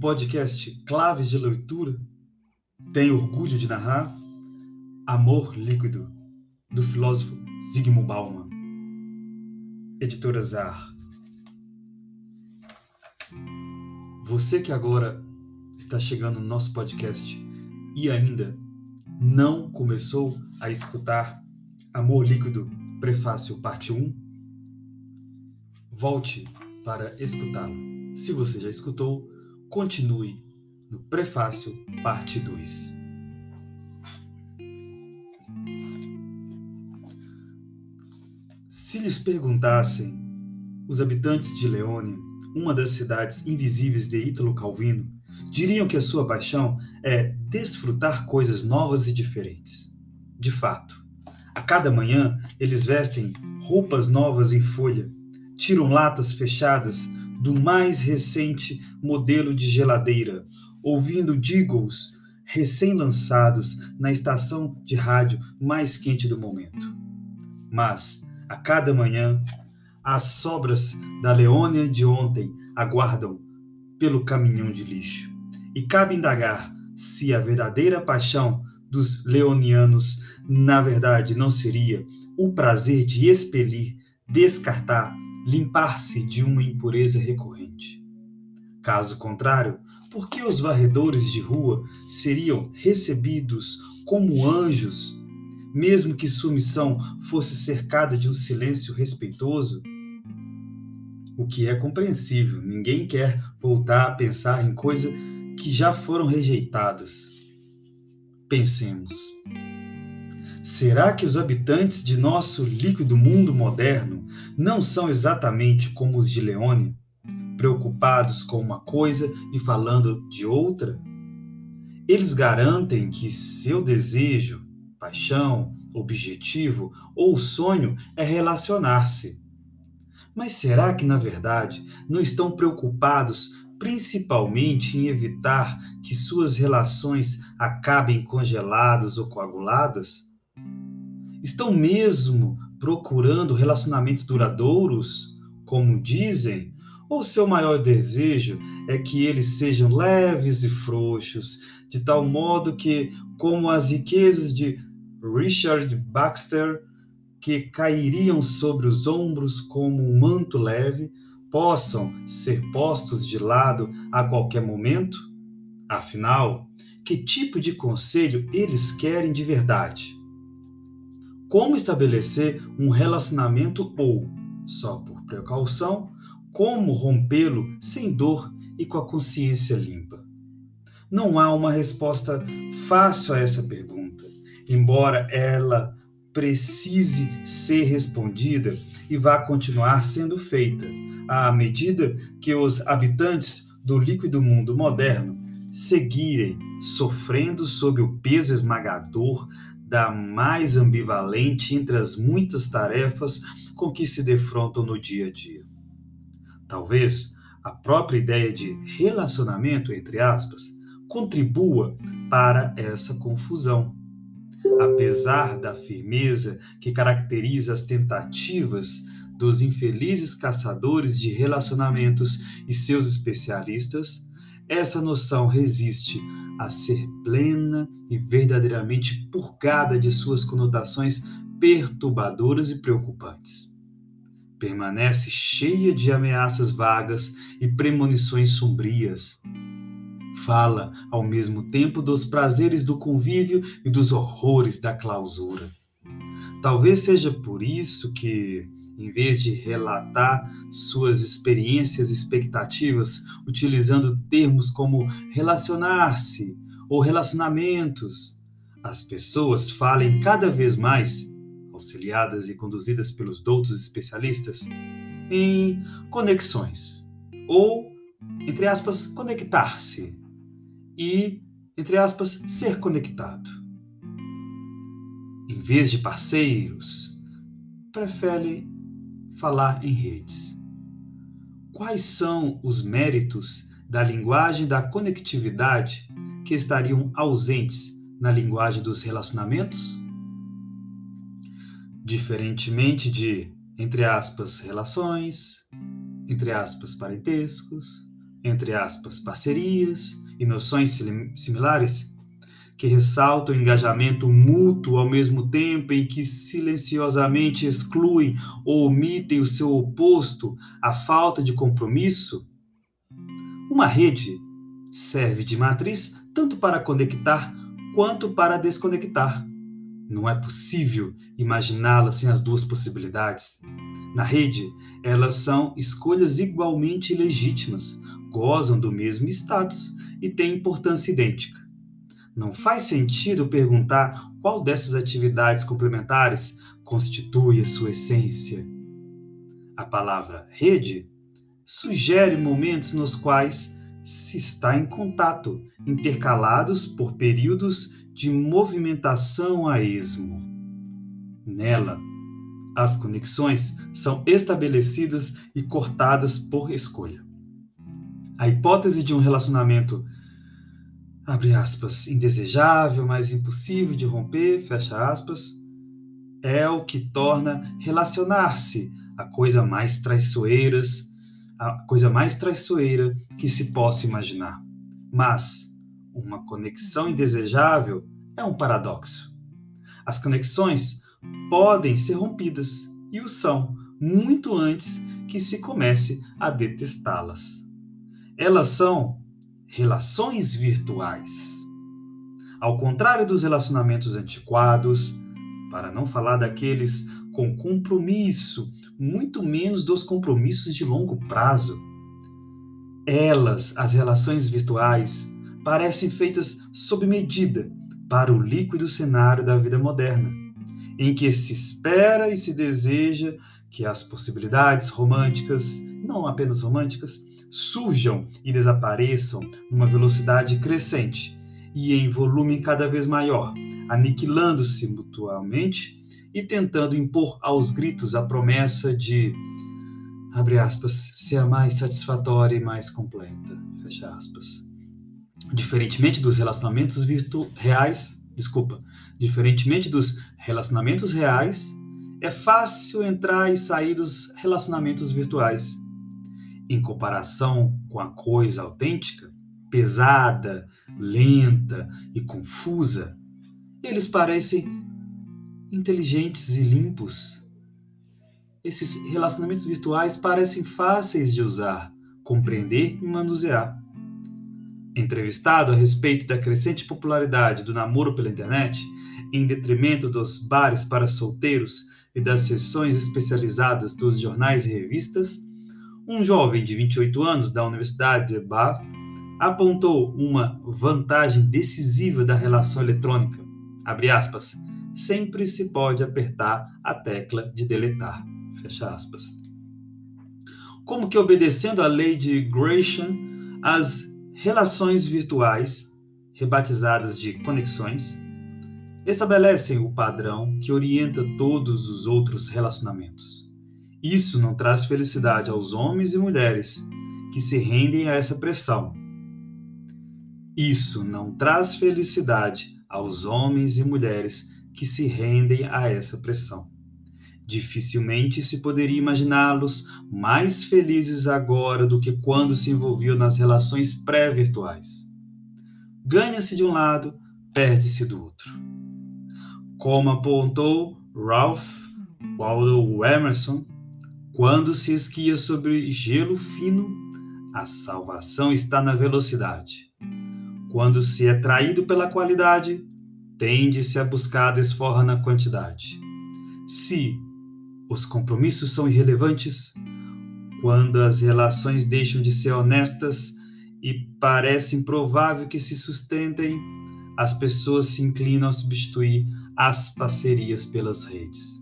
podcast Claves de Leitura tem orgulho de narrar Amor Líquido, do filósofo Zygmunt Bauman. Editora Zar. Você que agora está chegando no nosso podcast e ainda não começou a escutar Amor Líquido, Prefácio Parte 1, volte para escutá-lo. Se você já escutou, continue no Prefácio Parte 2. Se lhes perguntassem os habitantes de Leônia, uma das cidades invisíveis de Ítalo Calvino, diriam que a sua paixão é desfrutar coisas novas e diferentes. De fato, a cada manhã eles vestem roupas novas em folha, tiram latas fechadas do mais recente modelo de geladeira, ouvindo jingles recém-lançados na estação de rádio mais quente do momento. Mas, a cada manhã, as sobras da Leônia de ontem aguardam pelo caminhão de lixo. E cabe indagar se a verdadeira paixão dos leonianos, na verdade, não seria o prazer de expelir, descartar limpar-se de uma impureza recorrente. Caso contrário, por que os varredores de rua seriam recebidos como anjos, mesmo que sua missão fosse cercada de um silêncio respeitoso? O que é compreensível, ninguém quer voltar a pensar em coisas que já foram rejeitadas. Pensemos. Será que os habitantes de nosso líquido mundo moderno não são exatamente como os de Leone, preocupados com uma coisa e falando de outra? Eles garantem que seu desejo, paixão, objetivo ou sonho é relacionar-se. Mas será que, na verdade, não estão preocupados principalmente em evitar que suas relações acabem congeladas ou coaguladas? Estão mesmo procurando relacionamentos duradouros, como dizem? Ou seu maior desejo é que eles sejam leves e frouxos, de tal modo que, como as riquezas de Richard Baxter, que cairiam sobre os ombros como um manto leve, possam ser postos de lado a qualquer momento? Afinal, que tipo de conselho eles querem de verdade? Como estabelecer um relacionamento ou, só por precaução, como rompê-lo sem dor e com a consciência limpa. Não há uma resposta fácil a essa pergunta, embora ela precise ser respondida e vá continuar sendo feita, à medida que os habitantes do líquido mundo moderno seguirem sofrendo sob o peso esmagador da mais ambivalente entre as muitas tarefas com que se defrontam no dia a dia. Talvez a própria ideia de relacionamento, entre aspas, contribua para essa confusão. Apesar da firmeza que caracteriza as tentativas dos infelizes caçadores de relacionamentos e seus especialistas, essa noção resiste a ser plena e verdadeiramente purgada de suas conotações perturbadoras e preocupantes. Permanece cheia de ameaças vagas e premonições sombrias. Fala, ao mesmo tempo, dos prazeres do convívio e dos horrores da clausura. Talvez seja por isso que, em vez de relatar suas experiências e expectativas utilizando termos como relacionar-se ou relacionamentos, as pessoas falem cada vez mais, auxiliadas e conduzidas pelos doutos especialistas, em conexões ou, entre aspas, conectar-se e, entre aspas, ser conectado. Em vez de parceiros, prefere falar em redes. Quais são os méritos da linguagem da conectividade que estariam ausentes na linguagem dos relacionamentos? Diferentemente de, entre aspas, relações, entre aspas, parentescos, entre aspas, parcerias e noções similares, que ressaltam o engajamento mútuo ao mesmo tempo em que silenciosamente excluem ou omitem o seu oposto, a falta de compromisso? Uma rede serve de matriz tanto para conectar quanto para desconectar. Não é possível imaginá-la sem as duas possibilidades. Na rede, elas são escolhas igualmente legítimas, gozam do mesmo status e têm importância idêntica. Não faz sentido perguntar qual dessas atividades complementares constitui a sua essência. A palavra rede sugere momentos nos quais se está em contato, intercalados por períodos de movimentação a esmo. Nela, as conexões são estabelecidas e cortadas por escolha. A hipótese de um relacionamento abre aspas, indesejável, mas impossível de romper, fecha aspas, é o que torna relacionar-se a coisa mais traiçoeiras, a coisa mais traiçoeira que se possa imaginar. Mas uma conexão indesejável é um paradoxo. As conexões podem ser rompidas e o são muito antes que se comece a detestá-las. Elas são relações virtuais. Ao contrário dos relacionamentos antiquados, para não falar daqueles com compromisso, muito menos dos compromissos de longo prazo. Elas, as relações virtuais, parecem feitas sob medida para o líquido cenário da vida moderna, em que se espera e se deseja que as possibilidades românticas, não apenas românticas, surjam e desapareçam numa velocidade crescente e em volume cada vez maior, aniquilando-se mutuamente e tentando impor aos gritos a promessa de abre aspas, ser mais satisfatória e mais completa, fecha aspas. Diferentemente dos relacionamentos virtu reais, desculpa, diferentemente dos relacionamentos reais, é fácil entrar e sair dos relacionamentos virtuais em comparação com a coisa autêntica, pesada, lenta e confusa, eles parecem inteligentes e limpos. Esses relacionamentos virtuais parecem fáceis de usar, compreender e manusear. Entrevistado a respeito da crescente popularidade do namoro pela internet, em detrimento dos bares para solteiros e das sessões especializadas dos jornais e revistas, um jovem de 28 anos da Universidade de Bath apontou uma vantagem decisiva da relação eletrônica. Abre aspas. Sempre se pode apertar a tecla de deletar. Fecha aspas. Como que obedecendo à lei de Gresham, as relações virtuais, rebatizadas de conexões, estabelecem o padrão que orienta todos os outros relacionamentos. Isso não traz felicidade aos homens e mulheres que se rendem a essa pressão. Isso não traz felicidade aos homens e mulheres que se rendem a essa pressão. Dificilmente se poderia imaginá-los mais felizes agora do que quando se envolviam nas relações pré-virtuais. Ganha-se de um lado, perde-se do outro. Como apontou Ralph Waldo Emerson, quando se esquia sobre gelo fino, a salvação está na velocidade. Quando se é traído pela qualidade, tende-se a buscar a desforra na quantidade. Se os compromissos são irrelevantes, quando as relações deixam de ser honestas e parece improvável que se sustentem, as pessoas se inclinam a substituir as parcerias pelas redes.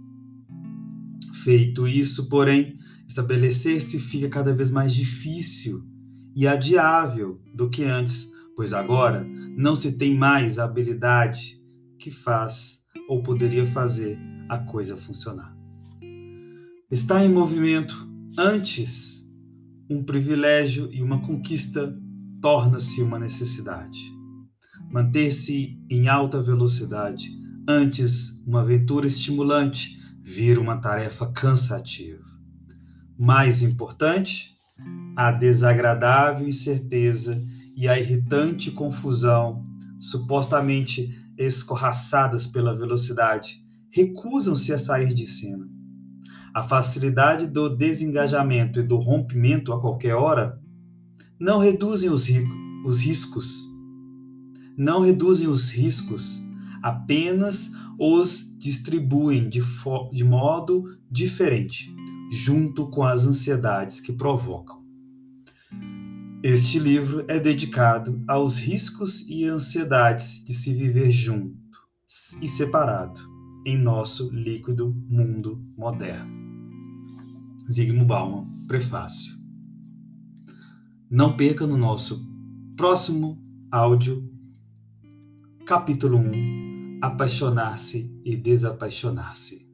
Feito isso, porém, estabelecer-se fica cada vez mais difícil e adiável do que antes, pois agora não se tem mais a habilidade que faz ou poderia fazer a coisa funcionar. Está em movimento antes um privilégio e uma conquista torna-se uma necessidade. Manter-se em alta velocidade antes uma aventura estimulante vira uma tarefa cansativa. Mais importante, A desagradável incerteza e a irritante confusão, supostamente escorraçadas pela velocidade, recusam-se a sair de cena. A facilidade do desengajamento e do rompimento a qualquer hora não reduzem os, os riscos. Não reduzem os riscos, apenas os distribuem de, de modo diferente, junto com as ansiedades que provocam. Este livro é dedicado aos riscos e ansiedades de se viver junto e separado em nosso líquido mundo moderno. Zygmunt Bauman, Prefácio. Não perca no nosso próximo áudio, capítulo 1, Apaixonar-se e Desapaixonar-se.